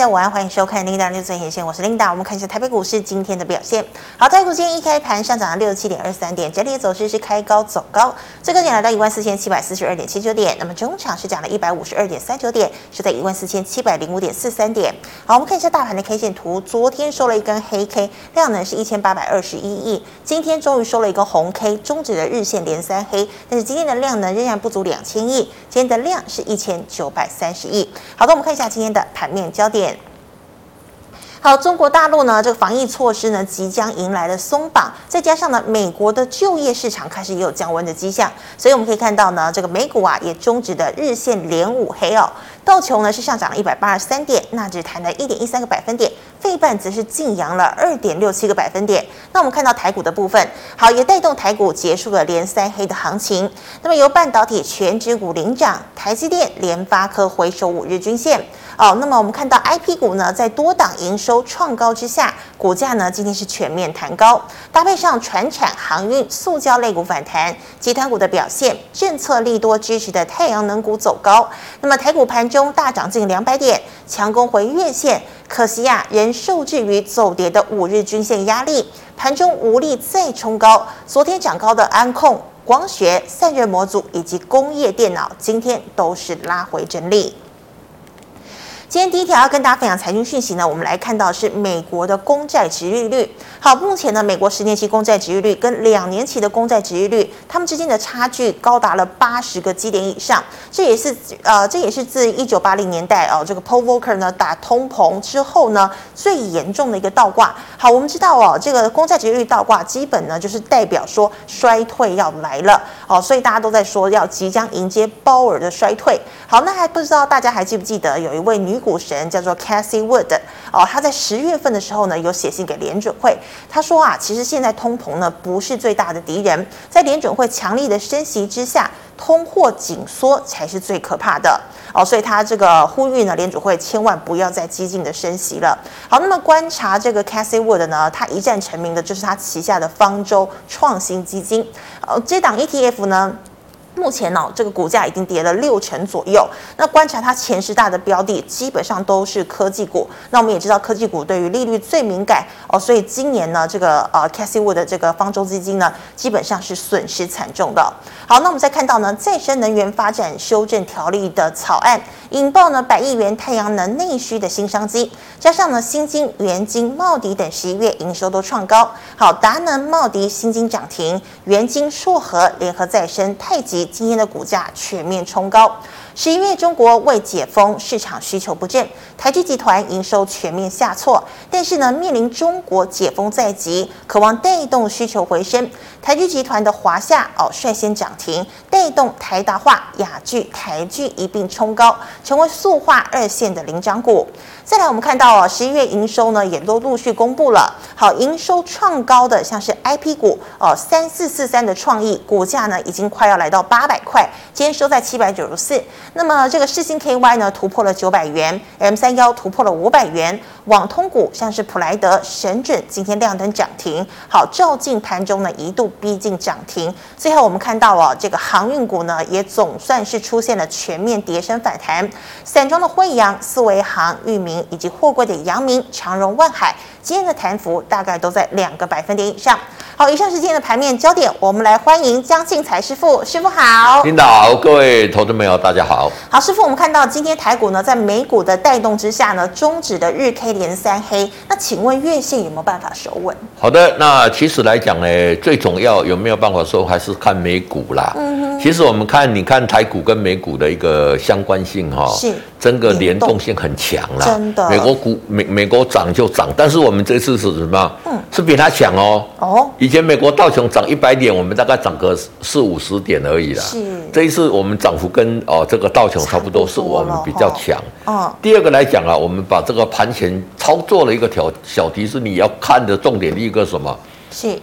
家午安，欢迎收看 Linda 六最前线，我是 Linda。我们看一下台北股市今天的表现。好，台股今天一开盘上涨了六十七点二三点，整体的走势是开高走高，最高点来到一万四千七百四十二点七九点。那么中场是涨了一百五十二点三九点，是在一万四千七百零五点四三点。好，我们看一下大盘的 K 线图，昨天收了一根黑 K，量能是一千八百二十一亿。今天终于收了一个红 K，终止了日线连三黑，但是今天的量呢仍然不足两千亿，今天的量是一千九百三十亿。好的，我们看一下今天的盘面焦点。好，中国大陆呢，这个防疫措施呢，即将迎来了松绑，再加上呢，美国的就业市场开始也有降温的迹象，所以我们可以看到呢，这个美股啊也终止的日线连五黑哦，道琼呢是上涨了一百八十三点，纳指弹了一点一三个百分点，费半则是劲扬了二点六七个百分点。那我们看到台股的部分，好，也带动台股结束了连三黑的行情。那么由半导体全指股领涨，台积电、联发科回守五日均线。哦，那么我们看到 IP 股呢，在多档营收创高之下，股价呢今天是全面弹高，搭配上传产、航运、塑胶类股反弹，集团股的表现，政策利多支持的太阳能股走高。那么台股盘中大涨近两百点，强攻回月线，可惜呀、仍受制于走跌的五日均线压力，盘中无力再冲高。昨天涨高的安控、光学、散热模组以及工业电脑，今天都是拉回整理。今天第一条要跟大家分享财经讯息呢，我们来看到是美国的公债殖利率。好，目前呢，美国十年期公债殖利率跟两年期的公债殖利率，它们之间的差距高达了八十个基点以上。这也是呃，这也是自一九八零年代哦，这个 Paul Volcker 呢打通膨之后呢最严重的一个倒挂。好，我们知道哦，这个公债殖利率倒挂基本呢就是代表说衰退要来了哦，所以大家都在说要即将迎接鲍尔的衰退。好，那还不知道大家还记不记得有一位女股神叫做 Cassie Wood 哦，他在十月份的时候呢，有写信给联准会，他说啊，其实现在通膨呢不是最大的敌人，在联准会强力的升息之下，通货紧缩才是最可怕的哦，所以他这个呼吁呢，联准会千万不要再激进的升息了。好，那么观察这个 Cassie Wood 呢，他一战成名的就是他旗下的方舟创新基金，哦，这档 ETF 呢。目前呢、哦，这个股价已经跌了六成左右。那观察它前十大的标的，基本上都是科技股。那我们也知道，科技股对于利率最敏感哦，所以今年呢，这个呃，Cassie Wood 的这个方舟基金呢，基本上是损失惨重的。好，那我们再看到呢，再生能源发展修正条例的草案，引爆呢百亿元太阳能内需的新商机，加上呢新晶、元晶、茂迪等十一月营收都创高。好，达能、茂迪、新晶涨停，元晶、硕和、联合再生、太极。今天的股价全面冲高。十一月中国未解封，市场需求不振，台聚集团营收全面下挫。但是呢，面临中国解封在即，渴望带动需求回升。台聚集团的华夏哦率先涨停，带动台达化、雅聚、台聚一并冲高，成为塑化二线的领涨股。再来，我们看到哦，十一月营收呢也都陆续公布了。好，营收创高的像是 IP 股哦，三四四三的创意股价呢已经快要来到八百块，今天收在七百九十四。那么这个世星 KY 呢突破了九百元，M 三幺突破了五百元，网通股像是普莱德、神准今天亮灯涨停，好，照进盘中呢一度逼近涨停。最后我们看到哦，这个航运股呢也总算是出现了全面跌升反弹，散装的慧洋、四维航、裕民以及货柜的阳明、长荣、万海，今天的弹幅大概都在两个百分点以上。好，以上是今天的盘面焦点，我们来欢迎江庆财师傅，师傅好。领导，各位投资朋友，大家好。好，师傅，我们看到今天台股呢，在美股的带动之下呢，终止的日 K 连三黑。那请问月线有没有办法收稳？好的，那其实来讲呢，最重要有没有办法收，还是看美股啦。嗯哼。其实我们看，你看台股跟美股的一个相关性哈、哦，是，整个联动性很强了。真的。美国股美美国涨就涨，但是我们这次是什么？嗯，是比它强哦。哦。以前美国道琼涨一百点，我们大概涨个四五十点而已啦。是，这一次我们涨幅跟哦这个道琼差不多，是我们比较强。哦。第二个来讲啊，我们把这个盘前操作了一个条小提示，你要看的重点一个什么？是。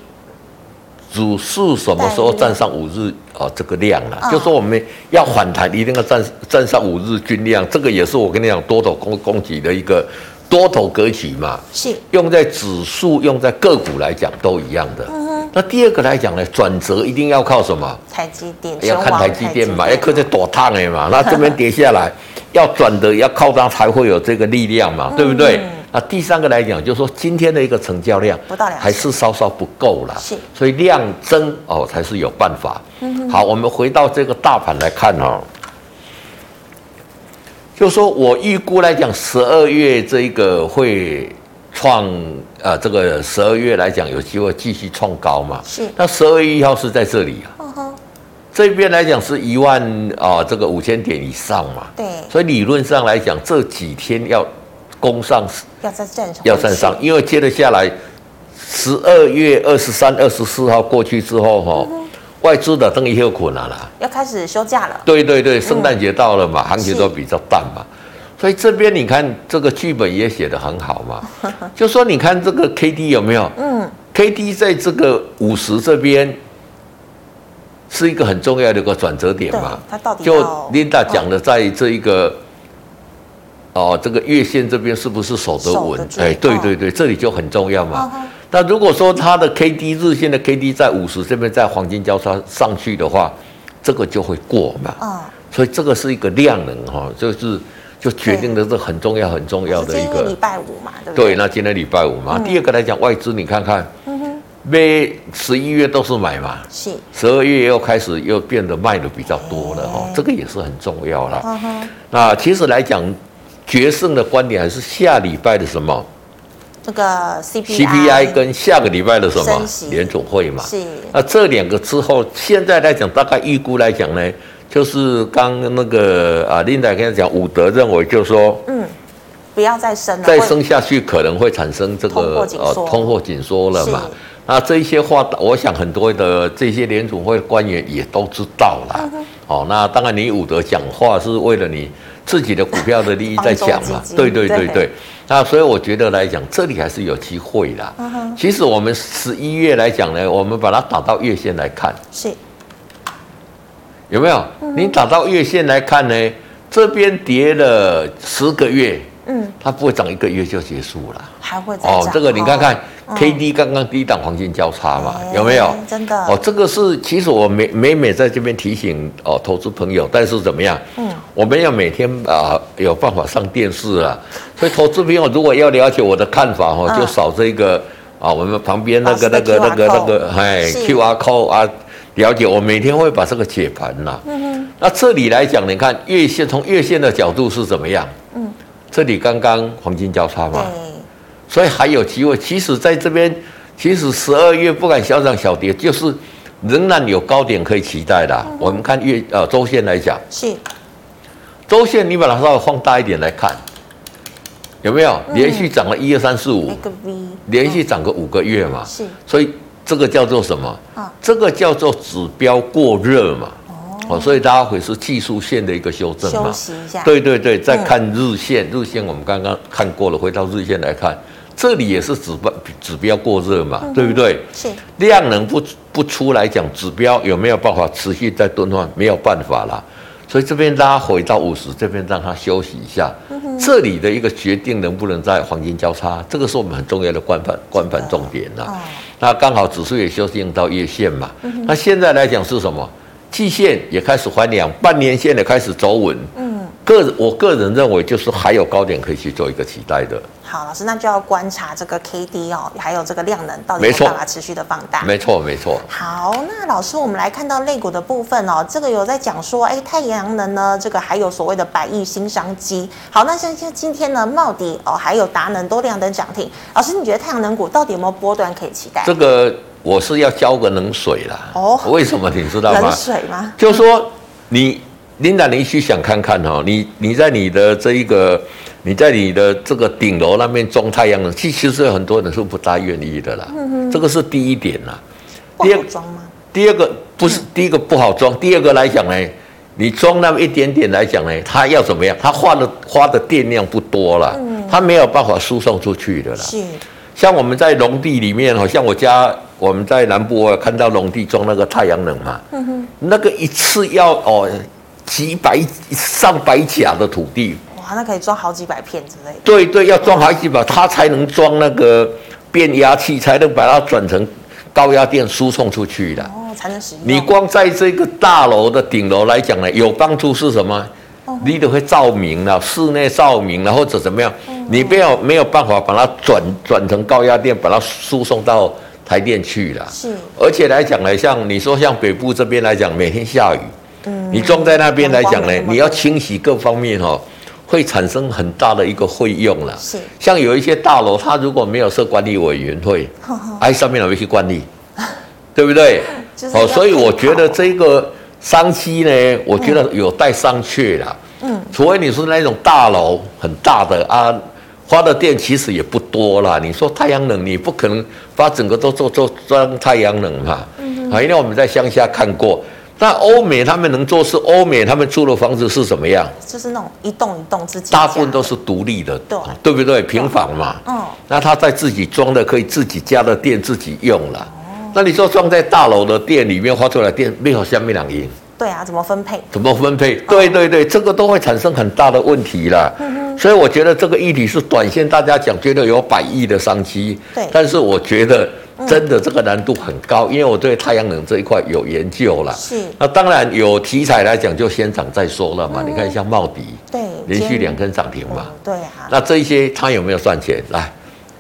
指数什么时候站上五日啊？这个量啊，哦、就说我们要反弹，一定要站站上五日均量。这个也是我跟你讲多头供供给的一个。多头格局嘛，是用在指数，用在个股来讲都一样的。嗯哼。那第二个来讲呢，转折一定要靠什么？台积电，要看台积电嘛，要靠这躲烫的嘛。那这边跌下来，要转的要靠它才会有这个力量嘛，对不对？那第三个来讲，就是说今天的一个成交量不到两，还是稍稍不够了，是，所以量增哦才是有办法。好，我们回到这个大盘来看哦，就说我预估来讲，十二月这一个会。创啊，这个十二月来讲有机会继续创高嘛？是。那十二月一号是在这里啊。Uh -huh. 这边来讲是一万啊，这个五千点以上嘛。对。所以理论上来讲，这几天要攻上，要在站上，要站上，因为接着下来十二月二十三、二十四号过去之后哈、哦，uh. 外资的等于有困难了，要开始休假了。对对对，圣诞节到了嘛，嗯、行情都比较淡嘛。所以这边你看这个剧本也写得很好嘛，就说你看这个 K D 有没有？嗯，K D 在这个五十这边是一个很重要的一个转折点嘛。它到底就 Linda 讲的，在这一个哦这个月线这边是不是守得稳？哎，对对对，这里就很重要嘛。那如果说它的 K D 日线的 K D 在五十这边在黄金交叉上去的话，这个就会过嘛。啊，所以这个是一个量能哈，就是。就决定的是很重要、很重要的一个。礼拜五嘛，对不对？对，那今天礼拜五嘛。嗯、第二个来讲，外资你看看，每十一月都是买嘛，是。十二月又开始又变得卖的比较多了哈，这个也是很重要了。嗯。那其实来讲，决胜的观点还是下礼拜的什么？这个 CPI。CPI 跟下个礼拜的什么？联总会嘛。是。那这两个之后，现在来讲，大概预估来讲呢？就是刚那个啊，Linda 跟他讲，伍德认为就是说，嗯，不要再升了，再升下去可能会产生这个呃通货紧缩了嘛。那这些话，我想很多的这些联总会官员也都知道了。哦，那当然你伍德讲话是为了你自己的股票的利益在讲嘛。对对对对。那所以我觉得来讲，这里还是有机会啦。其实我们十一月来讲呢，我们把它打到月线来看。是。有没有？你打到月线来看呢？这边跌了十个月，嗯，它不会涨一个月就结束了，还会涨。哦，这个你看看，K D 刚刚低档黄金交叉嘛，有没有？真的。哦，这个是其实我每每每在这边提醒哦投资朋友，但是怎么样？嗯，我们要每天啊有办法上电视啊，所以投资朋友如果要了解我的看法哦，就扫这个啊，我们旁边那个那个那个那个哎 Q R code 啊。了解，我每天会把这个解盘呐。嗯哼。那这里来讲，你看月线，从月线的角度是怎么样？嗯。这里刚刚黄金交叉嘛。对。所以还有机会。其实在这边，其实十二月不敢小涨小跌，就是仍然有高点可以期待的。嗯。我们看月呃周线来讲。是。周线你把它稍微放大一点来看，有没有连续涨了一二三四五？连续涨个五个月嘛。是。所以。这个叫做什么？啊，这个叫做指标过热嘛。哦，所以大家会是技术线的一个修正嘛。休息一下。对对对，再看日线，日线我们刚刚看过了，回到日线来看，这里也是指标指标过热嘛，对不对？是。量能不不出来讲，指标有没有办法持续在钝化？没有办法啦。所以这边拉回到五十，这边让它休息一下。这里的一个决定能不能在黄金交叉，这个是我们很重要的观盘观盘重点呐。那刚好指数也修正到月线嘛，嗯、那现在来讲是什么？季线也开始还两，半年线也开始走稳。嗯，个我个人认为就是还有高点可以去做一个期待的。好，老师，那就要观察这个 K D 哦，还有这个量能到底有办法持续的放大。没错，没错。好，那老师，我们来看到类股的部分哦，这个有在讲说，哎，太阳能呢，这个还有所谓的百亿新商机。好，那像像今天呢，茂迪哦，还有达能都亮灯涨停。老师，你觉得太阳能股到底有没有波段可以期待？这个我是要浇个冷水啦。哦，为什么你知道吗？冷水吗？就是说你琳达，你去想看看哈，你你在你的这一个。你在你的这个顶楼那边装太阳能，其实有很多人是不大愿意的啦。嗯、这个是第一点啦。第二个装吗？第二个不是、嗯、第一个不好装，第二个来讲呢，你装那么一点点来讲呢，它要怎么样？它花的花的电量不多了，它没有办法输送出去的啦。是。像我们在农地里面，好像我家我们在南部，我有看到农地装那个太阳能嘛。嗯哼。那个一次要哦几百上百甲的土地。哇那可以装好几百片之类的。对对，要装好几百，它才能装那个变压器，才能把它转成高压电输送出去的哦，才能使用。你光在这个大楼的顶楼来讲呢，有帮助是什么？哦、你都会照明了，室内照明了，或者怎么样？嗯、你没有没有办法把它转转成高压电，把它输送到台电去了。是。而且来讲呢，像你说像北部这边来讲，每天下雨，嗯，你装在那边来讲呢，你要清洗各方面哦。会产生很大的一个费用了，是像有一些大楼，它如果没有设管理委员会，哎，上面有没有去管理，对不对？哦，所以我觉得这个商机呢，我觉得有待商榷了。嗯，除非你是那种大楼很大的啊，发的电其实也不多啦。你说太阳能，你不可能把整个都做做装太阳能嘛？嗯，啊，因为我们在乡下看过。那欧美他们能做是欧美他们住的房子是怎么样？就是那种一栋一栋自己。大部分都是独立的，对对不对？平房嘛。嗯。那他在自己装的可以自己家的电自己用了。哦。那你说装在大楼的电里面发出来电没有下面两音？对啊，怎么分配？怎么分配？对对对，这个都会产生很大的问题了。嗯哼。所以我觉得这个议题是短线大家讲觉得有百亿的商机。对。但是我觉得。真的这个难度很高，因为我对太阳能这一块有研究了。是。那当然有题材来讲，就先涨再说了嘛。你看像茂迪，对，连续两根涨停嘛。对啊。那这一些它有没有赚钱？来，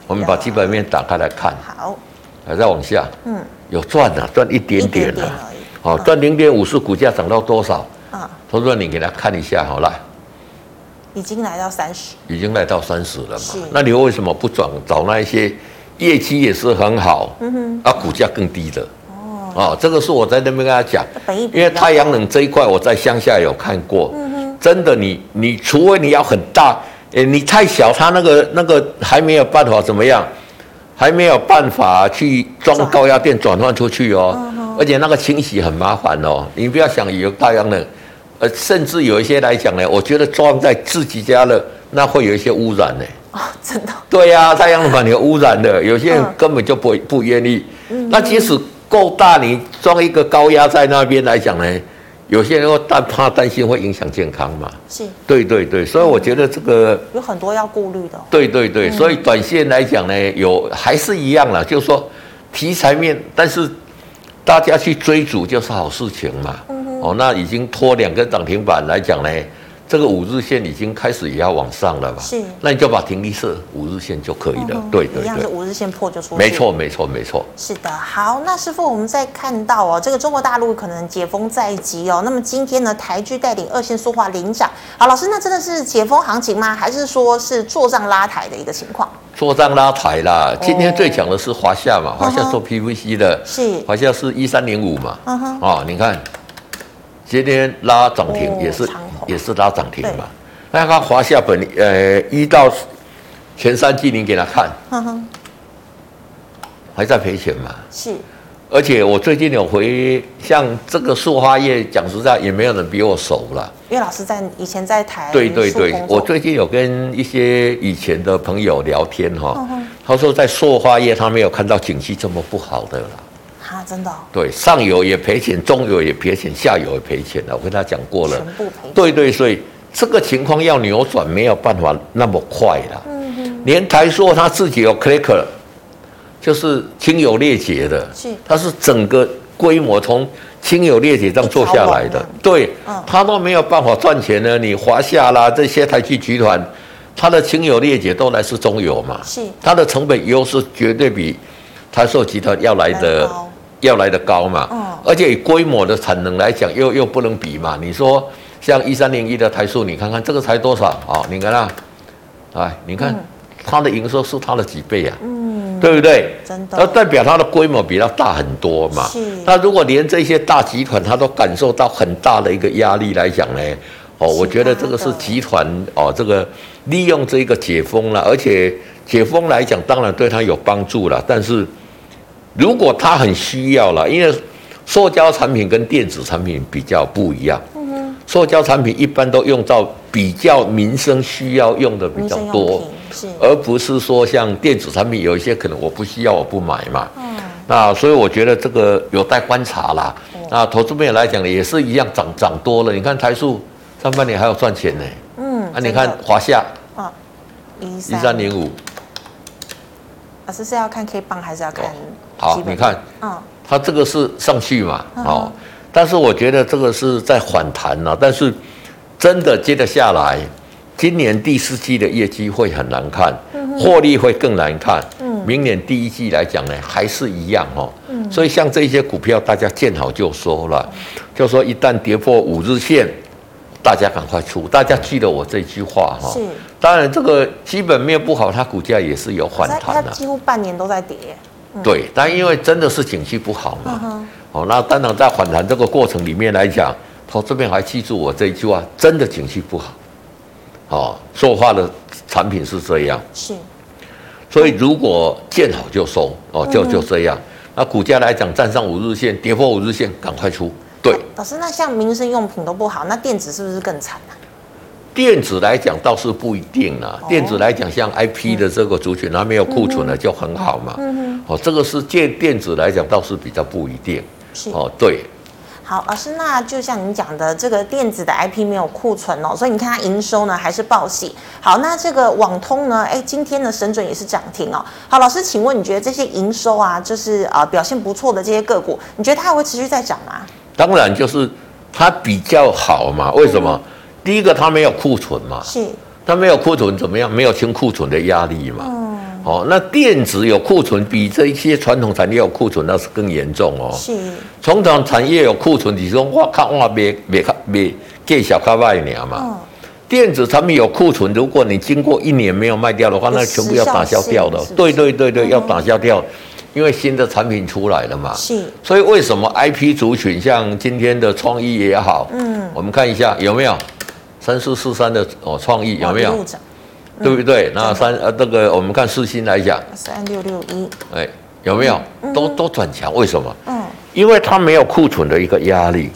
我们把基本面打开来看。好。还在往下。嗯。有赚的，赚一点点的。好，赚零点五是股价涨到多少？啊。投资你给他看一下，好了。已经来到三十。已经来到三十了嘛？是。那你为什么不转找那一些？业绩也是很好，嗯哼，啊，股价更低的，哦，啊，这个是我在那边跟他讲，因为太阳能这一块我在乡下有看过，嗯哼，真的你，你你除非你要很大，诶，你太小，它那个那个还没有办法怎么样，还没有办法去装高压电转换出去哦，嗯、而且那个清洗很麻烦哦，你不要想有太阳能，呃，甚至有一些来讲呢，我觉得装在自己家的那会有一些污染呢。真的？对呀、啊，太阳能板有污染的，有些人根本就不不愿意。嗯、那即使够大，你装一个高压在那边来讲呢，有些人会担怕担心会影响健康嘛。是，对对对，所以我觉得这个有很多要顾虑的。对对对，所以短线来讲呢，有还是一样啦，就是说题材面，但是大家去追逐就是好事情嘛。嗯、哦，那已经拖两根涨停板来讲呢。这个五日线已经开始也要往上了吧？是，那你就把停利设五日线就可以了。嗯、对对对，一样是五日线破就出。没错没错没错。是的，好，那师傅，我们再看到哦，这个中国大陆可能解封在即哦。那么今天呢，台剧带领二线塑化领涨。好，老师，那真的是解封行情吗？还是说是做账拉抬的一个情况？做账拉抬啦。今天最强的是华夏嘛，华夏做 PVC 的，是华夏是一三零五嘛。嗯哼。哦，你看，今天拉涨停也是。哦也是拉涨停嘛？那看华夏本呃一到前三季，你给他看，呵呵还在赔钱嘛？是。而且我最近有回，像这个塑化业，讲实在也没有人比我熟了。因为老师在以前在台。对对对，我最近有跟一些以前的朋友聊天哈，他说在塑化业他没有看到景气这么不好的了。啊，真的、哦？对，上游也赔钱，中游也赔钱，下游也赔钱了。我跟他讲过了，全部赔。对对，所以这个情况要扭转没有办法那么快了。嗯哼。连台塑他自己有 clicker，就是清油裂解的，是，它是整个规模从清油裂解这样做下来的。对，嗯，他都没有办法赚钱呢。你华夏啦这些台积集团，它的清油裂解都来自中油嘛，是，它的成本优势绝对比台塑集团要来的。要来的高嘛，而且以规模的产能来讲，又又不能比嘛。你说像一三零一的台塑，你看看这个才多少啊？你看啊，哎，你看它的营收是它的几倍啊？嗯，对不对？真的，那代表它的规模比它大很多嘛。是。那如果连这些大集团它都感受到很大的一个压力来讲呢？哦，我觉得这个是集团哦，这个利用这个解封了，而且解封来讲，当然对它有帮助了，但是。如果他很需要了，因为塑胶产品跟电子产品比较不一样。嗯。塑胶产品一般都用到比较民生需要用的比较多，是，而不是说像电子产品有一些可能我不需要我不买嘛。嗯。那所以我觉得这个有待观察啦。那投资面来讲也是一样涨涨多了。你看台塑上半年还有赚钱呢。嗯。那你看华夏啊，一三零五。老师是要看 K 棒还是要看？好，你看，嗯，它这个是上去嘛，哦，但是我觉得这个是在反弹了，但是真的接得下来，今年第四季的业绩会很难看，获利会更难看。嗯明年第一季来讲呢，还是一样哦。嗯所以像这些股票，大家见好就收了，就说一旦跌破五日线，大家赶快出。大家记得我这句话哈。是。当然，这个基本面不好，它股价也是有反弹的。它几乎半年都在跌。对，但因为真的是景气不好嘛。哦，那当然在反弹这个过程里面来讲，投这边还记住我这一句话：真的景气不好。哦，说话的产品是这样。是。所以如果见好就收哦，就就这样。那股价来讲，站上五日线，跌破五日线，赶快出。对，老师，那像民生用品都不好，那电子是不是更惨呢？电子来讲倒是不一定啦。电子来讲，像 IP 的这个族群，它没有库存了就很好嘛。嗯，哦，这个是借电子来讲倒是比较不一定。是哦，对。好，老师，那就像您讲的，这个电子的 IP 没有库存哦，所以你看它营收呢还是报喜。好，那这个网通呢，哎，今天的神准也是涨停哦。好，老师，请问你觉得这些营收啊，就是啊、呃、表现不错的这些个股，你觉得它还会持续再涨吗？当然，就是它比较好嘛。为什么？嗯、第一个，它没有库存嘛。是。它没有库存怎么样？没有清库存的压力嘛。嗯。哦，那电子有库存，比这一些传统产业有库存，那是更严重哦。是，传统产业有库存，你说我靠，我别别看别给小咖卖年嘛。嗯、电子产品有库存，如果你经过一年没有卖掉的话，那全部要打消掉的。对对对对，要打消掉，因为新的产品出来了嘛。是，所以为什么 IP 族群像今天的创意也好，嗯，我们看一下有没有三四四三的哦，创意有没有？对不对？那三呃，这个我们看四星来讲，三六六一，哎，有没有？都都转强？为什么？嗯，因为它没有库存的一个压力，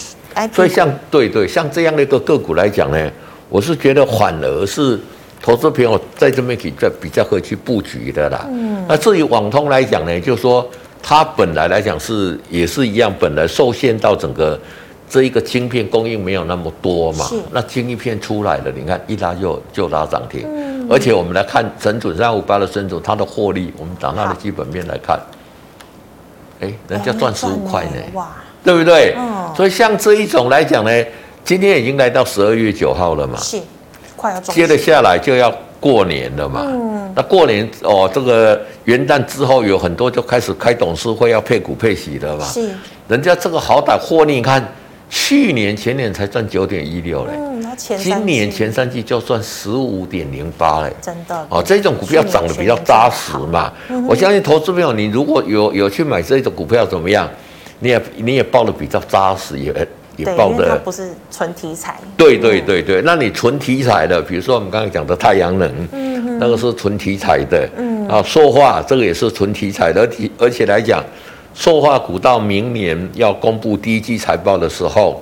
所以像对对，像这样的一个个股来讲呢，我是觉得反而是投资朋友在这边可以比较可以去布局的啦。嗯，那至于网通来讲呢，就是说它本来来讲是也是一样，本来受限到整个。这一个晶片供应没有那么多嘛？是那晶片出来了，你看一拉就就拉涨停。嗯、而且我们来看神准三五八的神准，它的获利，我们打它的基本面来看，哎好，人家赚十五块呢，哇，对不对？嗯、所以像这一种来讲呢，今天已经来到十二月九号了嘛，是快要接着下来就要过年了嘛。嗯、那过年哦，这个元旦之后有很多就开始开董事会要配股配息的嘛。是，人家这个好歹获利，你看。去年前年才赚九点一六嘞，今年前三季就赚十五点零八嘞，真的哦，这种股票涨得比较扎实嘛。我相信投资朋友，你如果有有去买这种股票怎么样？你也你也抱的比较扎实，也也抱的不是纯题材。对对对对，那你纯题材的，比如说我们刚才讲的太阳能，嗯，那个是纯题材的，嗯啊，塑化这个也是纯题材的，而且而且来讲。塑化股到明年要公布第一季财报的时候，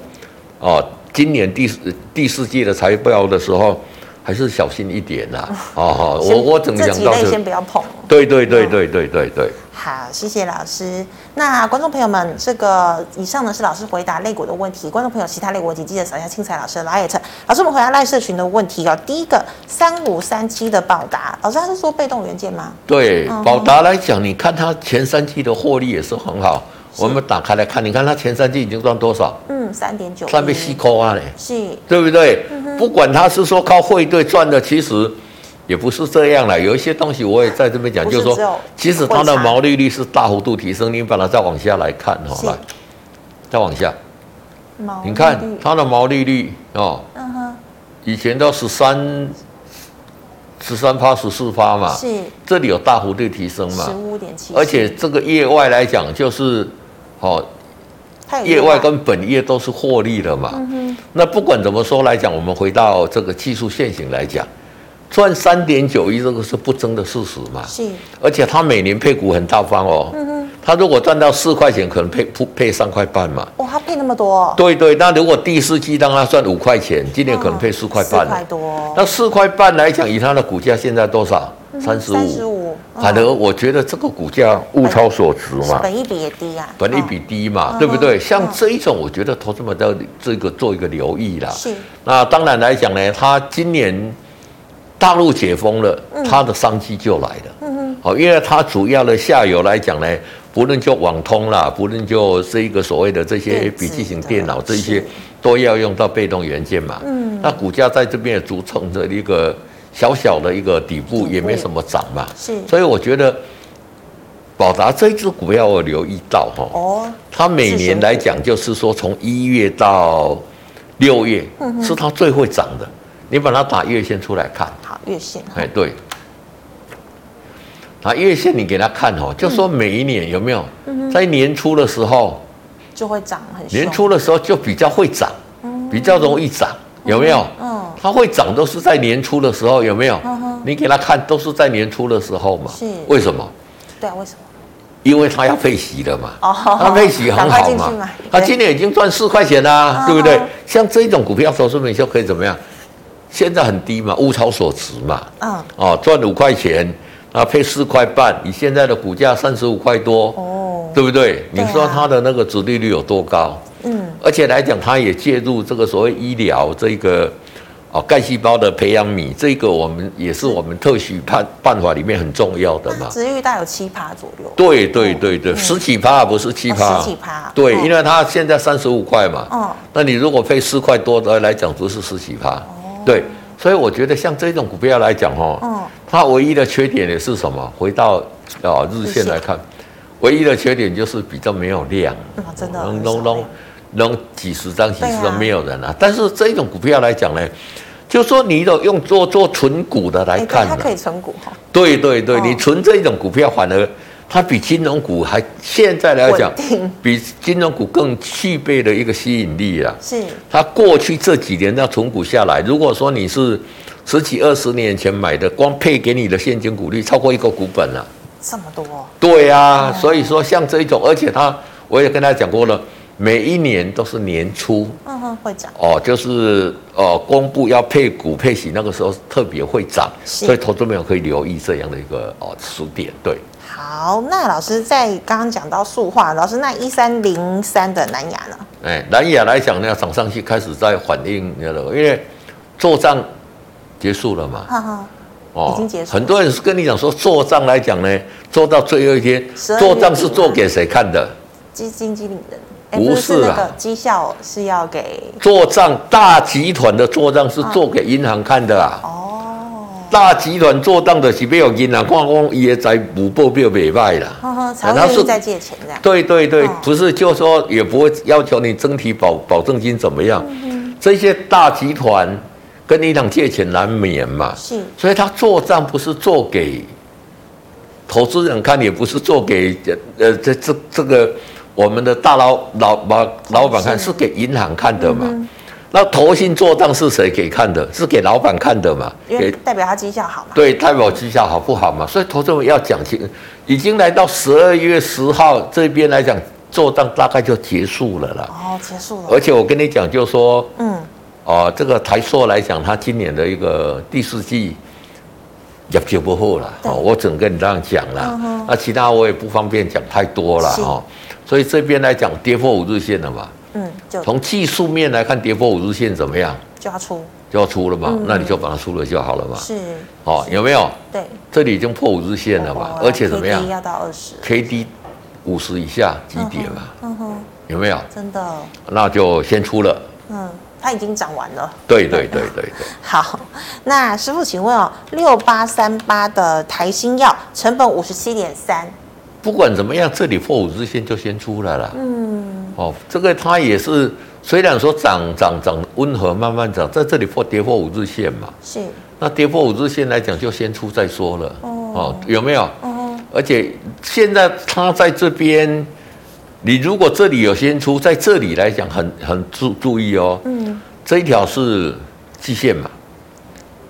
啊，今年第四第四季的财报的时候，还是小心一点啦。哦，我我怎么讲到先不要碰。对对对对对对对。好，谢谢老师。那观众朋友们，这个以上呢是老师回答类股的问题。观众朋友，其他类股问题记得扫一下青彩老师的 LINE。老师，我们回答赖社群的问题哦。第一个，三五三七的宝达，老师他是说被动元件吗？对，宝达来讲，你看它前三期的获利也是很好。是我们打开来看，你看它前三季已经赚多少？嗯，三点九。三倍四块啊嘞。是，对不对？嗯、不管他是说靠汇兑赚的，其实。也不是这样了，有一些东西我也在这边讲，就是说，其实它的毛利率是大幅度提升。你把它再往下来看哈，来，再往下，你看它的毛利率哦，以前到十三、十三趴、十四趴嘛，是，这里有大幅度提升嘛，十五点七，而且这个业外来讲就是，哦，业外跟本业都是获利的嘛，那不管怎么说来讲，我们回到这个技术线型来讲。赚三点九亿，这个是不争的事实嘛？是，而且他每年配股很大方哦。他如果赚到四块钱，可能配配三块半嘛。哇，他配那么多？对对，那如果第四季让他赚五块钱，今年可能配四块半。四块多。那四块半来讲，以他的股价现在多少？三十五。反而我觉得这个股价物超所值嘛。本益比也低啊。本益比低嘛，对不对？像这一种，我觉得投资者都这个做一个留意啦。是。那当然来讲呢，它今年。大陆解封了，它的商机就来了。嗯嗯。好，因为它主要的下游来讲呢，不论就网通啦，不论就这一个所谓的这些笔记型电脑这些，都要用到被动元件嘛。嗯，那股价在这边也组成的一个小小的一个底部，也没什么涨嘛。是，所以我觉得宝达这只股票我留意到哈，哦，它每年来讲就是说从一月到六月是它最会涨的。你把它打月线出来看，好，月线，哎，对。啊，月线你给他看哦，就说每一年有没有在年初的时候就会涨很，年初的时候就比较会涨，比较容易涨，有没有？嗯，它会涨都是在年初的时候，有没有？你给他看都是在年初的时候嘛？是，为什么？对啊，为什么？因为它要配息了嘛，哦它配息很好嘛，它今年已经赚四块钱啦，对不对？像这种股票，投资者就可以怎么样？现在很低嘛，物超所值嘛，嗯，哦，赚五块钱。啊，配四块半，你现在的股价三十五块多，哦，对不对？你说它的那个值利率有多高？嗯，而且来讲，它也介入这个所谓医疗这个哦，干细胞的培养皿，这个我们也是我们特许办办法里面很重要的嘛。殖利率大概有七趴左右。对对对对，十几趴不是七趴，十几趴。对，因为它现在三十五块嘛，哦，那你如果配四块多的来讲，不是十几趴，对。所以我觉得像这种股票来讲，哦，它唯一的缺点也是什么？回到啊日线来看，唯一的缺点就是比较没有量，啊真的，能能能能几十张几十张没有人啊。但是这种股票来讲呢，就说你都用做做存股的来看，它可以存股哈。对对对，你存这种股票反而。它比金融股还现在来讲，比金融股更具备的一个吸引力啊。是。它过去这几年那存股下来，如果说你是十几二十年前买的，光配给你的现金股利超过一个股本了。这么多。对啊，所以说像这一种，而且它我也跟大家讲过了，每一年都是年初，嗯哼，会涨。哦，就是呃，公布要配股配息那个时候特别会涨，所以投资朋友可以留意这样的一个哦时点，对。好，那老师在刚刚讲到塑化，老师那一三零三的南亚呢？哎，南亚来讲呢，涨上去开始在反应，因为做账结束了嘛。哈哈，哦，已经结束。很多人是跟你讲说，做账来讲呢，做到最后一天，做账是做给谁看的？基金经理人。不是啊，绩效是要给做账，大集团的做账是做给银行看的啊。哦。大集团做账的是没有银行，矿工也在补报表买卖了，才会再借钱这样。对对对，不是就说也不会要求你整体保保证金怎么样，这些大集团跟银行借钱难免嘛。是，所以他做账不是做给投资人看，也不是做给呃这这这个我们的大老老老老板看，是给银行看的嘛。那投信做账是谁给看的？是给老板看的嘛？因为代表他绩效好嘛？对，代表绩效好不好嘛？所以投资人要讲清，已经来到十二月十号这边来讲，做账大概就结束了啦。哦，结束了。而且我跟你讲，就说，嗯，哦、呃，这个台硕来讲，它今年的一个第四季也就不好了。哦，我只能跟你这样讲了。那其他我也不方便讲太多了哈。是所以这边来讲，跌破五日线了嘛。嗯，从技术面来看，跌破五日线怎么样？就要出，就要出了嘛？嗯、那你就把它出了就好了嘛。是，哦，有没有？对，这里已经破五日线了嘛？哦、而且怎么样？要到二十，K D 五十以下几点嘛？嗯哼，有没有？真的？那就先出了。嗯，它已经涨完了。对对对对对。好，那师傅，请问哦，六八三八的台新药成本五十七点三。不管怎么样，这里破五日线就先出来了。嗯，哦，这个它也是虽然说涨涨涨温和慢慢涨，在这里破跌破五日线嘛。是。那跌破五日线来讲，就先出再说了。哦，哦，有没有？哦。而且现在它在这边，你如果这里有先出，在这里来讲很很注注意哦。嗯。这一条是季线嘛？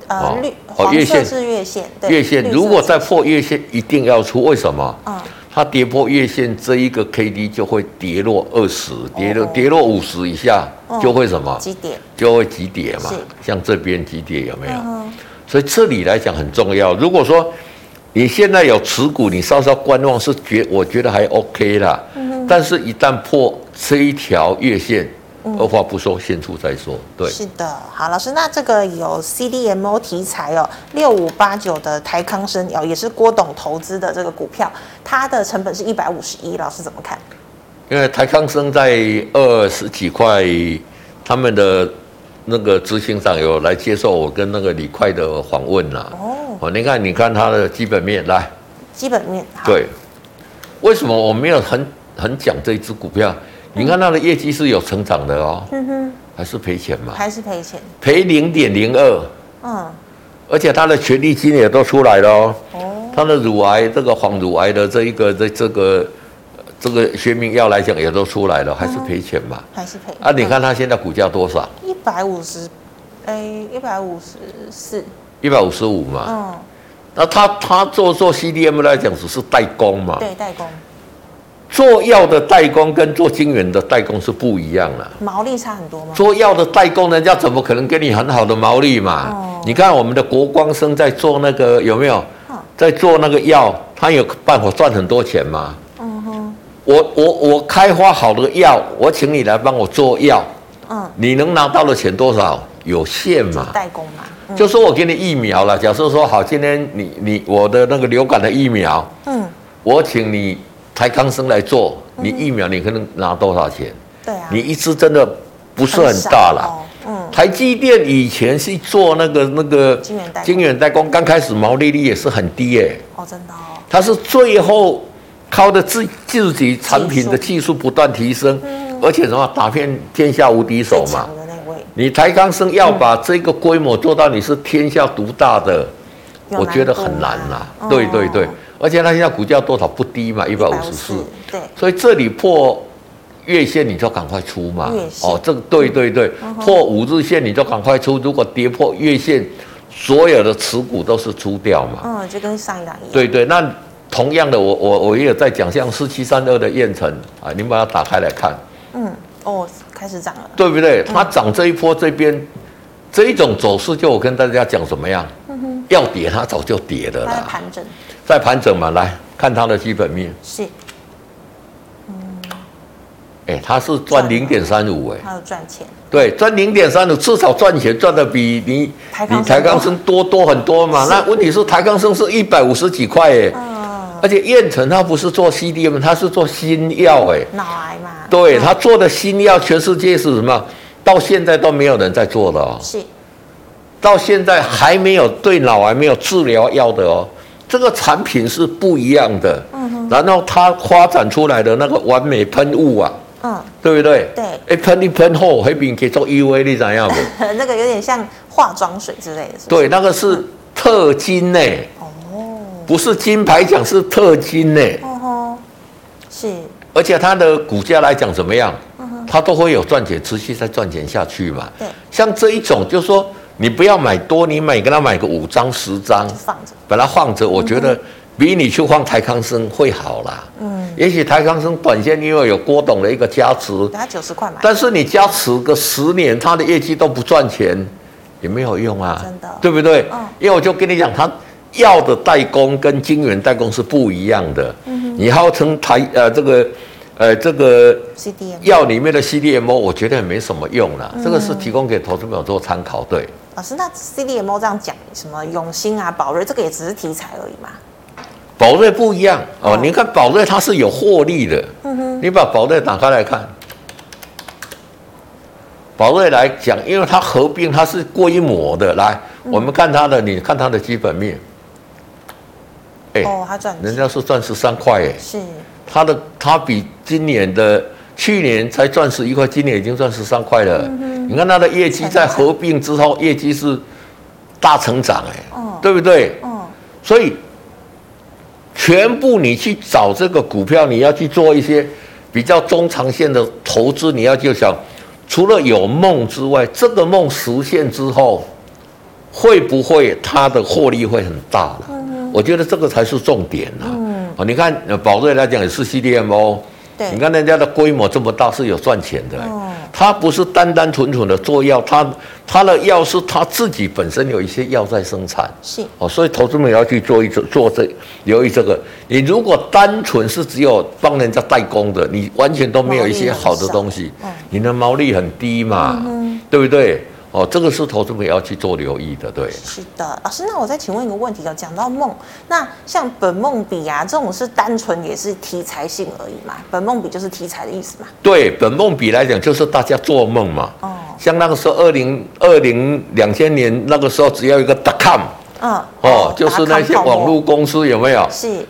呃，绿哦，月线是月线。月线如果再破月线，一定要出。为什么？嗯。它跌破月线这一个 K D 就会跌落二十，跌落跌落五十以下就会什么？急跌，就会急跌嘛。像这边急跌有没有？所以这里来讲很重要。如果说你现在有持股，你稍稍观望是觉，我觉得还 OK 啦。但是，一旦破这一条月线，二话不说，先出再说。对，是的。好，老师，那这个有 CDMO 题材哦，六五八九的台康生哦，也是郭董投资的这个股票，它的成本是一百五十一，老师怎么看？因为台康生在二十几块，他们的那个执行长有来接受我跟那个李快的访问啦。哦，你看，你看它的基本面来。基本面对，为什么我没有很很讲这一支股票？你看它的业绩是有成长的哦，嗯哼，还是赔钱嘛？还是赔钱？赔零点零二，嗯，而且它的权利金也都出来了哦，哦，它的乳癌这个仿乳癌的这一个这这个这个学名药来讲也都出来了，还是赔钱嘛？还是赔？啊，你看它现在股价多少？一百五十，哎，一百五十四，一百五十五嘛，嗯。那他他做做 CDM 来讲只是代工嘛？对，代工。做药的代工跟做晶圆的代工是不一样的。毛利差很多吗？做药的代工，人家怎么可能给你很好的毛利嘛？哦。你看我们的国光生在做那个有没有？在做那个药，他有办法赚很多钱吗？嗯哼。我我我开发好的药，我请你来帮我做药。嗯。你能拿到的钱多少？有限嘛？代工嘛。就说我给你疫苗了，假设说好，今天你你我的那个流感的疫苗，嗯，我请你台康生来做，你疫苗你可能拿多少钱？对啊，你一支真的不是很大了。嗯，台积电以前是做那个那个晶圆代晶圆代工，刚开始毛利率也是很低诶。哦，真的哦。它是最后靠着自自己产品的技术不断提升，而且什么打遍天下无敌手嘛。你台康生要把这个规模做到你是天下独大的，我觉得很难啦。对对对，而且它现在股价多少不低嘛，一百五十四。对，所以这里破月线你就赶快出嘛。哦，这个对对对，破五日线你就赶快出。如果跌破月线，所有的持股都是出掉嘛。嗯，就跟上一档一样。对对，那同样的，我我我也有在讲，像四七三二的燕城啊，你把它打开来看。嗯。哦，开始涨了，对不对？它涨这一波，这边这一种走势，就我跟大家讲怎么样？嗯，要跌它早就跌了啦。在盘整，在盘整嘛，来看它的基本面。是，嗯，哎，它是赚零点三五，哎，它有赚钱。对，赚零点三五，至少赚钱赚的比你比台康生多多很多嘛。那问题是台康生是一百五十几块，哎，嗯，而且燕城它不是做 CDM，它是做新药，哎，脑癌嘛。对，它做的新药，全世界是什么？到现在都没有人在做的哦。是，到现在还没有对脑癌没有治疗药的哦。这个产品是不一样的。嗯哼。然后它发展出来的那个完美喷雾啊，嗯，对不对？对。哎，喷一喷后，还比给做 UV 你怎样不？那个有点像化妆水之类的是是？对，那个是特金呢。哦。不是金牌奖，是特金呢。哦吼。是。而且它的股价来讲怎么样？它都会有赚钱，持续在赚钱下去嘛。对，像这一种，就是说你不要买多，你买给他买个五张十张，放着，把它放着，我觉得比你去放台康生会好啦。嗯，也许台康生短线因为有郭董的一个加持，他九十块买，但是你加持个十年，他的业绩都不赚钱，也没有用啊，真的，对不对？嗯，因为我就跟你讲，他药的代工跟晶圆代工是不一样的。嗯哼，你号称台呃这个。呃，这个药里面的 CDMO，我觉得也没什么用了。嗯、这个是提供给投资朋友做参考。对，老师，那 CDMO 这样讲，什么永兴啊、宝瑞，这个也只是题材而已嘛？宝瑞不一样哦，哦，你看宝瑞它是有获利的。嗯哼，你把宝瑞打开来看，宝瑞来讲，因为它合并，它是规模的。来，嗯、我们看它的，你看它的基本面。哎，哦，它赚，人家是赚十三块，哎，是。它的它比今年的去年才赚十一块，今年已经赚十三块了。你看它的业绩在合并之后，业绩是大成长，哎，哦、对不对？哦、所以全部你去找这个股票，你要去做一些比较中长线的投资，你要就想，除了有梦之外，这个梦实现之后，会不会它的获利会很大？嗯、我觉得这个才是重点啊。嗯哦，你看，宝瑞来讲也是 CDMO，对，你看人家的规模这么大，是有赚钱的。哦，它不是单单纯纯的做药，他他的药是他自己本身有一些药在生产，是。哦，所以投资们要去做一做做这留意这个。你如果单纯是只有帮人家代工的，你完全都没有一些好的东西，嗯、你的毛利很低嘛，嗯、对不对？哦，这个是投资者要去做留意的，对。是的，老师，那我再请问一个问题哦，讲到梦，那像本梦比啊这种是单纯也是题材性而已嘛？本梦比就是题材的意思嘛？对，本梦比来讲就是大家做梦嘛。哦。像那个时候二零二零两千年那个时候，只要一个 .com，嗯，哦，就是那些网络公司有没有？是。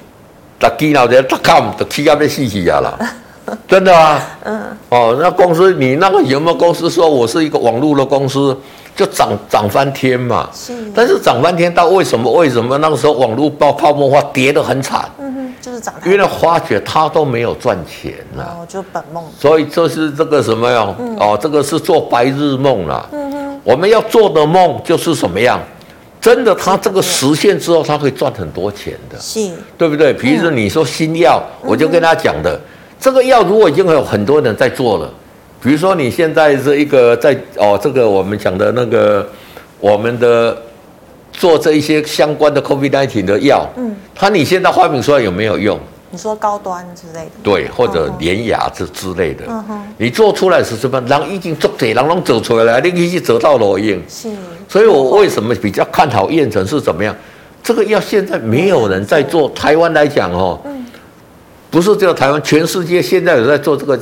打机脑的 .com 都起到被死起呀了。真的啊，嗯，哦，那公司你那个有没有公司说我是一个网络的公司，就涨涨翻天嘛？是。但是涨翻天到为什么？为什么那个时候网络爆泡沫化跌得很惨？嗯哼，就是涨。因为发觉他都没有赚钱了。哦，就本梦。所以这是这个什么呀？嗯、哦，这个是做白日梦了。嗯哼。我们要做的梦就是什么样？真的，他这个实现之后，他会赚很多钱的。是。对不对？比如说你说新药，嗯、我就跟他讲的。这个药如果已经有很多人在做了，比如说你现在这一个在哦，这个我们讲的那个我们的做这一些相关的 COVID-19 的药，嗯，它你现在发明出来有没有用？你说高端之类的，对，或者联雅之之类的，嗯哼，你做出来是什么？人已经做对，人都走出来了，你可以去走到裸影。是，所以我为什么比较看好燕城是怎么样？这个药现在没有人在做，台湾来讲哦。不是只有台湾，全世界现在有在做这个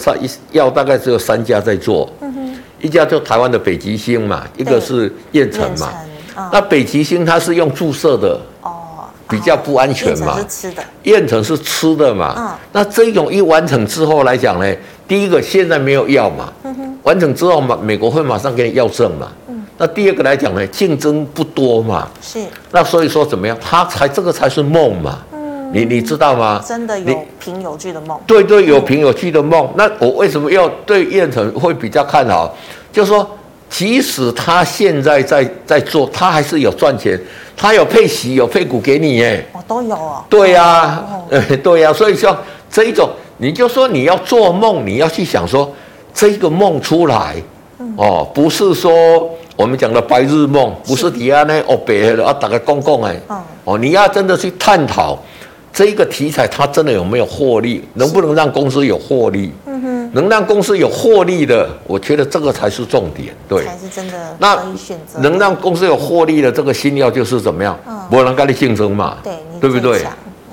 药，大概只有三家在做。嗯哼，一家就台湾的北极星嘛，一个是燕城嘛。哦、那北极星它是用注射的，哦，比较不安全嘛。燕城是吃的，吃的嘛。嗯，那这种一完成之后来讲呢，第一个现在没有药嘛。嗯哼，完成之后嘛，美国会马上给你药证嘛。嗯，那第二个来讲呢，竞争不多嘛。是，那所以说怎么样，它才这个才是梦嘛。你你知道吗？真的有凭有据的梦。对对，有凭有据的梦。那我为什么要对燕城会比较看好？就是说，即使他现在在在做，他还是有赚钱，他有配息，有配股给你耶。哦，都有哦。对呀，对呀。所以说这一种，你就说你要做梦，你要去想说这个梦出来，哦，不是说我们讲的白日梦，不是底下呢哦白的啊，打个公共哎，哦，你要真的去探讨。这一个题材它真的有没有获利？能不能让公司有获利？嗯哼，能让公司有获利的，我觉得这个才是重点。对，才是真的。那能让公司有获利的这个新药就是怎么样？嗯，不能跟你竞争嘛？对，对不对？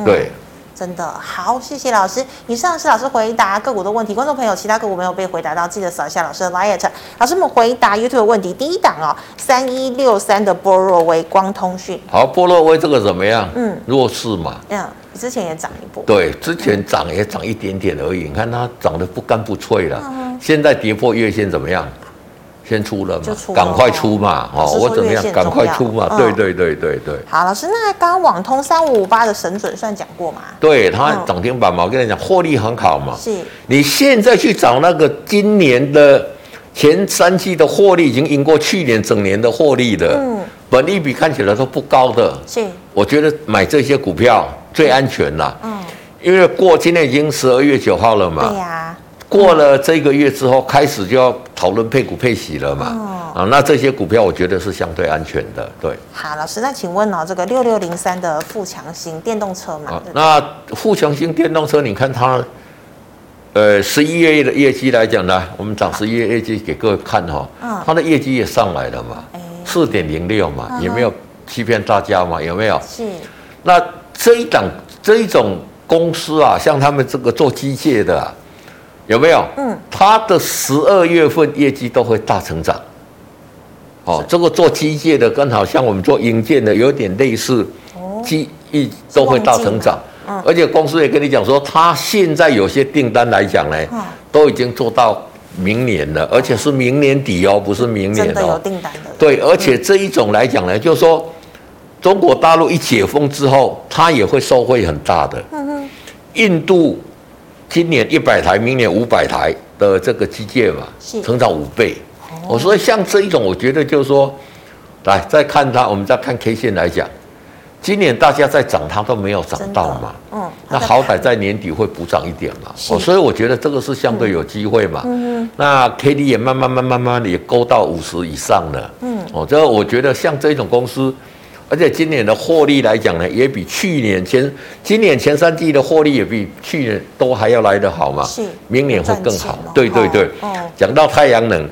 对。真的好，谢谢老师。以上是老师回答个股的问题，观众朋友，其他个股没有被回答到，记得扫一下老师的 liet。老师们回答 YouTube 的问题，第一档哦，三一六三的波若威光通讯。好，波若威这个怎么样？嗯，弱势嘛。嗯，之前也涨一波。对，之前涨也涨一点点而已，你看它涨得不干不脆了。嗯、现在跌破月线怎么样？先出了嘛，赶快出嘛！哦，我怎么样？赶快出嘛！对对对对对。好，老师，那刚刚网通三五五八的神准算讲过吗？对，它涨停板嘛，我跟你讲，获利很好嘛。是。你现在去找那个今年的前三季的获利，已经赢过去年整年的获利的。嗯。本利比看起来都不高的。是。我觉得买这些股票最安全了。嗯。因为过今天已经十二月九号了嘛。对呀。过了这个月之后，开始就要讨论配股配息了嘛？哦、啊，那这些股票我觉得是相对安全的，对。好，老师，那请问哦，这个六六零三的富强型电动车嘛？啊、那富强型电动车，你看它，呃，十一月的业绩来讲呢，我们讲十一月业绩给各位看哈、哦，嗯、它的业绩也上来了嘛，四点零六嘛，有没有欺骗大家嘛？有没有？是。那这一档这一种公司啊，像他们这个做机械的、啊。有没有？嗯，它的十二月份业绩都会大成长。哦，这个做机械的跟好像我们做硬件的有点类似，机一都会大成长。嗯，而且公司也跟你讲说，它现在有些订单来讲呢，都已经做到明年了，而且是明年底哦，不是明年哦。真的有订单的。对，而且这一种来讲呢，就是说中国大陆一解封之后，它也会受惠很大的。印度。今年一百台，明年五百台的这个基建嘛，成长五倍。我说像这一种，我觉得就是说，来再看它，我们再看 K 线来讲，今年大家在涨，它都没有涨到嘛。嗯，那好歹在年底会补涨一点嘛。哦，所以我觉得这个是相对有机会嘛。嗯，那 K D 也慢慢慢慢慢的也勾到五十以上了。嗯，哦，这我觉得像这种公司，而且今年的获利来讲呢，也比去年前今年前三季的获利也比去年都还要来得好嘛。是，明年会更好。对对对。哦。讲到太阳能，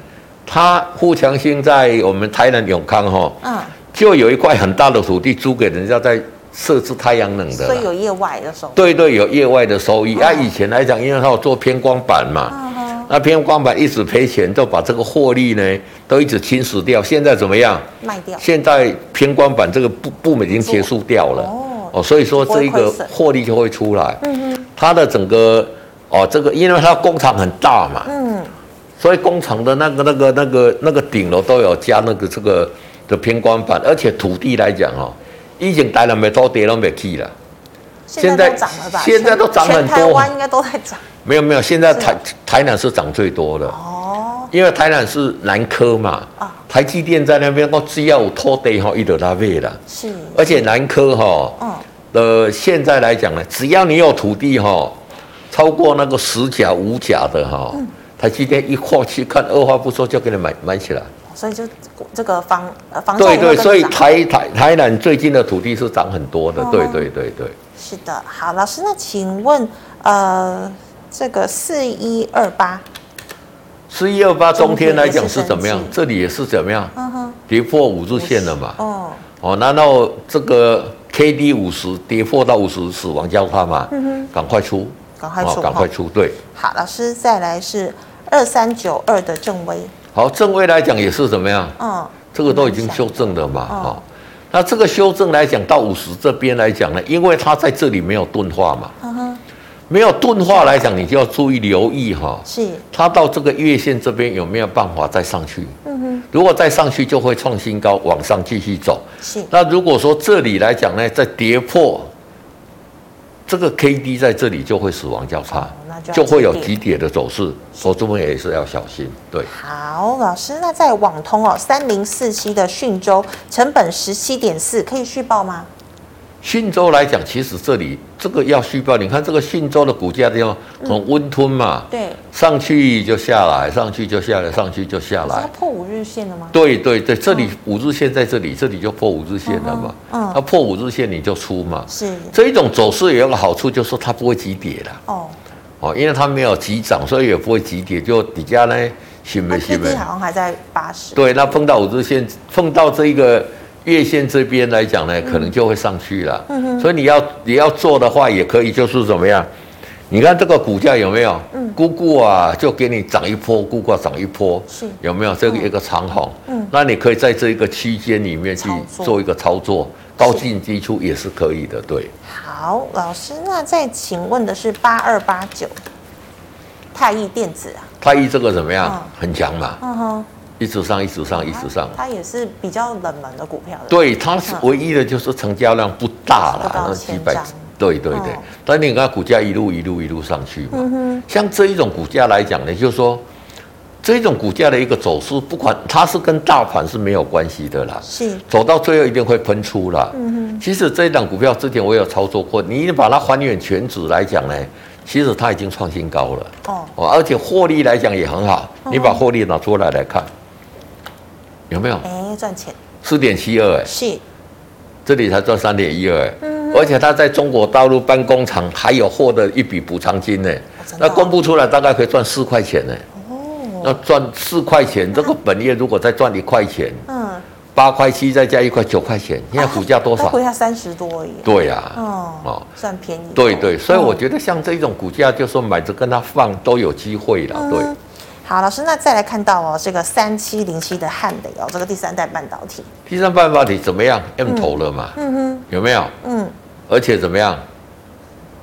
它富强兴在我们台南永康哈。嗯。就有一块很大的土地租给人家在设置太阳能的，所以有业外的收益。对对，有业外的收益。啊，以前来讲，因为他有做偏光板嘛，那偏光板一直赔钱，都把这个获利呢都一直侵蚀掉。现在怎么样？卖掉。现在偏光板这个部部门已经结束掉了哦，所以说这一个获利就会出来。嗯嗯。它的整个哦，这个因为它工厂很大嘛，嗯，所以工厂的那个那个那个那个顶楼都有加那个这个。的偏光板，而且土地来讲哦，已经带了没多跌都没去了。现在涨了吧？现在都涨很多。台湾应该都在涨。没有没有，现在台台南是涨最多的哦，因为台南是南科嘛。啊。台积电在那边，我只要有土地哈，一得拉位了。是。而且南科哈，嗯，呃现在来讲呢，只要你有土地哈，超过那个十甲五甲的哈，台积电一过去看，二话不说就给你买买起来。所以就这个房呃房对对，所以台台台南最近的土地是涨很多的，对对对对。是的，好，老师，那请问呃这个四一二八，四一二八中天来讲是怎么样？这里也是怎么样？嗯哼，跌破五日线了嘛？哦哦，难道这个 K D 五十跌破到五十死亡交叉嘛？嗯哼，赶快出，赶快出，赶快出，对。好，老师，再来是二三九二的正威。好，正威来讲也是怎么样？嗯，这个都已经修正了嘛。哦，那这个修正来讲到五十这边来讲呢，因为它在这里没有钝化嘛。没有钝化来讲，你就要注意留意哈。是。它到这个月线这边有没有办法再上去？嗯哼。如果再上去，就会创新高，往上继续走。是。那如果说这里来讲呢，再跌破。这个 K D 在这里就会死亡交叉，哦、就，就会有急跌的走势，投资们也是要小心。对，好，老师，那在网通哦，三零四七的讯州成本十七点四，可以续报吗？讯州来讲，其实这里这个要续报，你看这个信州的股价这样很温吞嘛，对，上去就下来，上去就下来，上去就下来。它破五日线了吗？对对对，这里五日线在这里，这里就破五日线了嘛。嗯，它破五日线你就出嘛。是。这一种走势也有个好处，就是它不会急跌了。哦。哦，因为它没有急涨，所以也不会急跌，就底下呢，行不行？好像还在八十。对，那碰到五日线，碰到这一个。月线这边来讲呢，可能就会上去了。嗯哼。所以你要你要做的话，也可以就是怎么样？你看这个股价有没有？嗯。姑姑啊，就给你涨一波，姑姑涨一波。是。有没有这个一个长虹？嗯。那你可以在这一个区间里面去做一个操作，高进低出也是可以的。对。好，老师，那再请问的是八二八九太易电子啊？太易这个怎么样？很强嘛。嗯哼。一直上，一直上，一直上。它也是比较冷门的股票。对，它是唯一的，就是成交量不大了，那几百。对对对。但你看股价一路一路一路上去嘛。像这一种股价来讲呢，就是说，这一种股价的一个走势，不管它是跟大盘是没有关系的啦。是。走到最后一定会喷出啦。其实这一档股票之前我有操作过，你把它还原全值来讲呢，其实它已经创新高了。哦。而且获利来讲也很好，你把获利拿出来来看。有没有？哎，赚钱，四点七二，哎，是，这里才赚三点一二，嗯，而且他在中国大陆办工厂，还有获得一笔补偿金呢，那公布出来大概可以赚四块钱呢，哦，那赚四块钱，这个本业如果再赚一块钱，嗯，八块七再加一块九块钱，现在股价多少？股价三十多而已，对呀，哦，哦，算便宜，对对，所以我觉得像这种股价，就说买着跟他放都有机会了，对。好，老师，那再来看到哦，这个三七零七的汉磊哦，这个第三代半导体，第三代半导体怎么样？M 头了嘛？嗯哼，有没有？嗯，而且怎么样？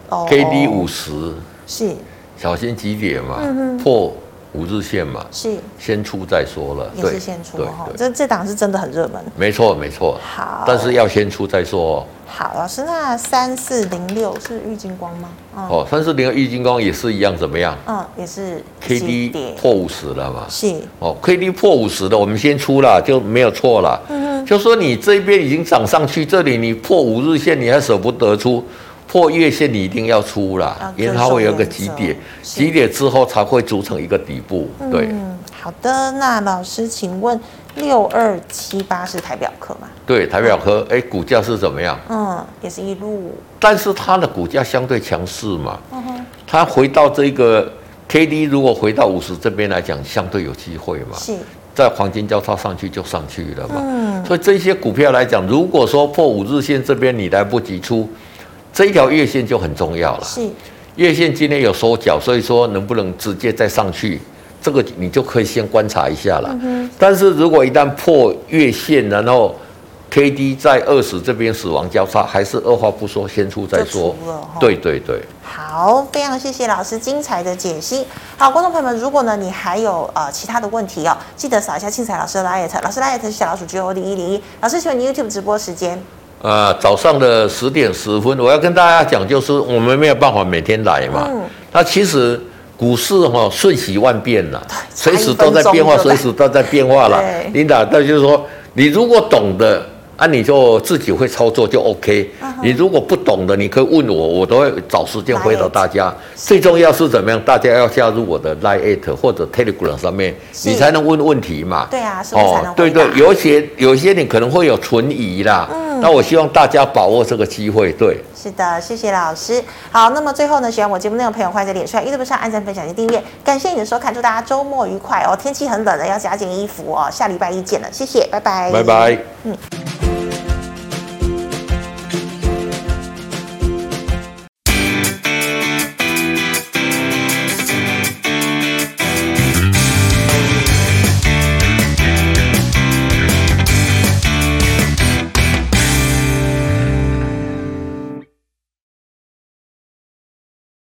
哦，K D 五十是小心几点嘛？嗯哼，破五日线嘛？是先出再说了，也是先出哈。这这档是真的很热门，没错没错。好，但是要先出再说。好，老师，那三四零六是玉金光吗？哦，三四零六玉金光也是一样，怎么样？嗯，也是 K D 破五十了嘛？是。哦，K D 破五十的，我们先出了就没有错了。嗯，就说你这边已经涨上去，这里你破五日线，你还舍不得出，破月线你一定要出啦，啊、因为它会有个急跌，急跌之后才会组成一个底部。对，嗯，好的，那老师请问六二七八是台表科吗？对，台表科，哎、嗯，股价是怎么样？嗯，也是一路，但是它的股价相对强势嘛，嗯哼，它回到这个 K D 如果回到五十这边来讲，相对有机会嘛，是。在黄金交叉上去就上去了嘛，嗯，所以这些股票来讲，如果说破五日线这边你来不及出，这一条月线就很重要了。是，月线今天有收脚，所以说能不能直接再上去，这个你就可以先观察一下了。嗯，但是如果一旦破月线，然后 K D 在二十这边死亡交叉，还是二话不说先出再说。对对对。好，非常谢谢老师精彩的解析。好，观众朋友们，如果呢你还有呃其他的问题哦，记得扫一下庆财老师的 LINE，老师 LINE 是小老鼠 G O D 一零一。老师，请问你 YouTube 直播时间？呃，早上的十点十分，我要跟大家讲，就是我们没有办法每天来嘛。嗯。那其实股市哈瞬息万变了，随时都在变化，随时都在变化了。琳达，那就是说，你如果懂得。啊，你就自己会操作就 OK。你如果不懂的，你可以问我，我都会找时间回答大家。最重要是怎么样？大家要加入我的 Line 或者 Telegram 上面，你才能问问题嘛。对啊？哦，对对，有些有些你可能会有存疑啦。嗯。那我希望大家把握这个机会。对。是的，谢谢老师。好，那么最后呢，喜欢我节目内容的朋友，欢迎在脸书、YouTube 上按赞、分享及订阅。感谢你的收看，祝大家周末愉快哦。天气很冷了，要加件衣服哦。下礼拜一见了，谢谢，拜拜。拜拜。嗯。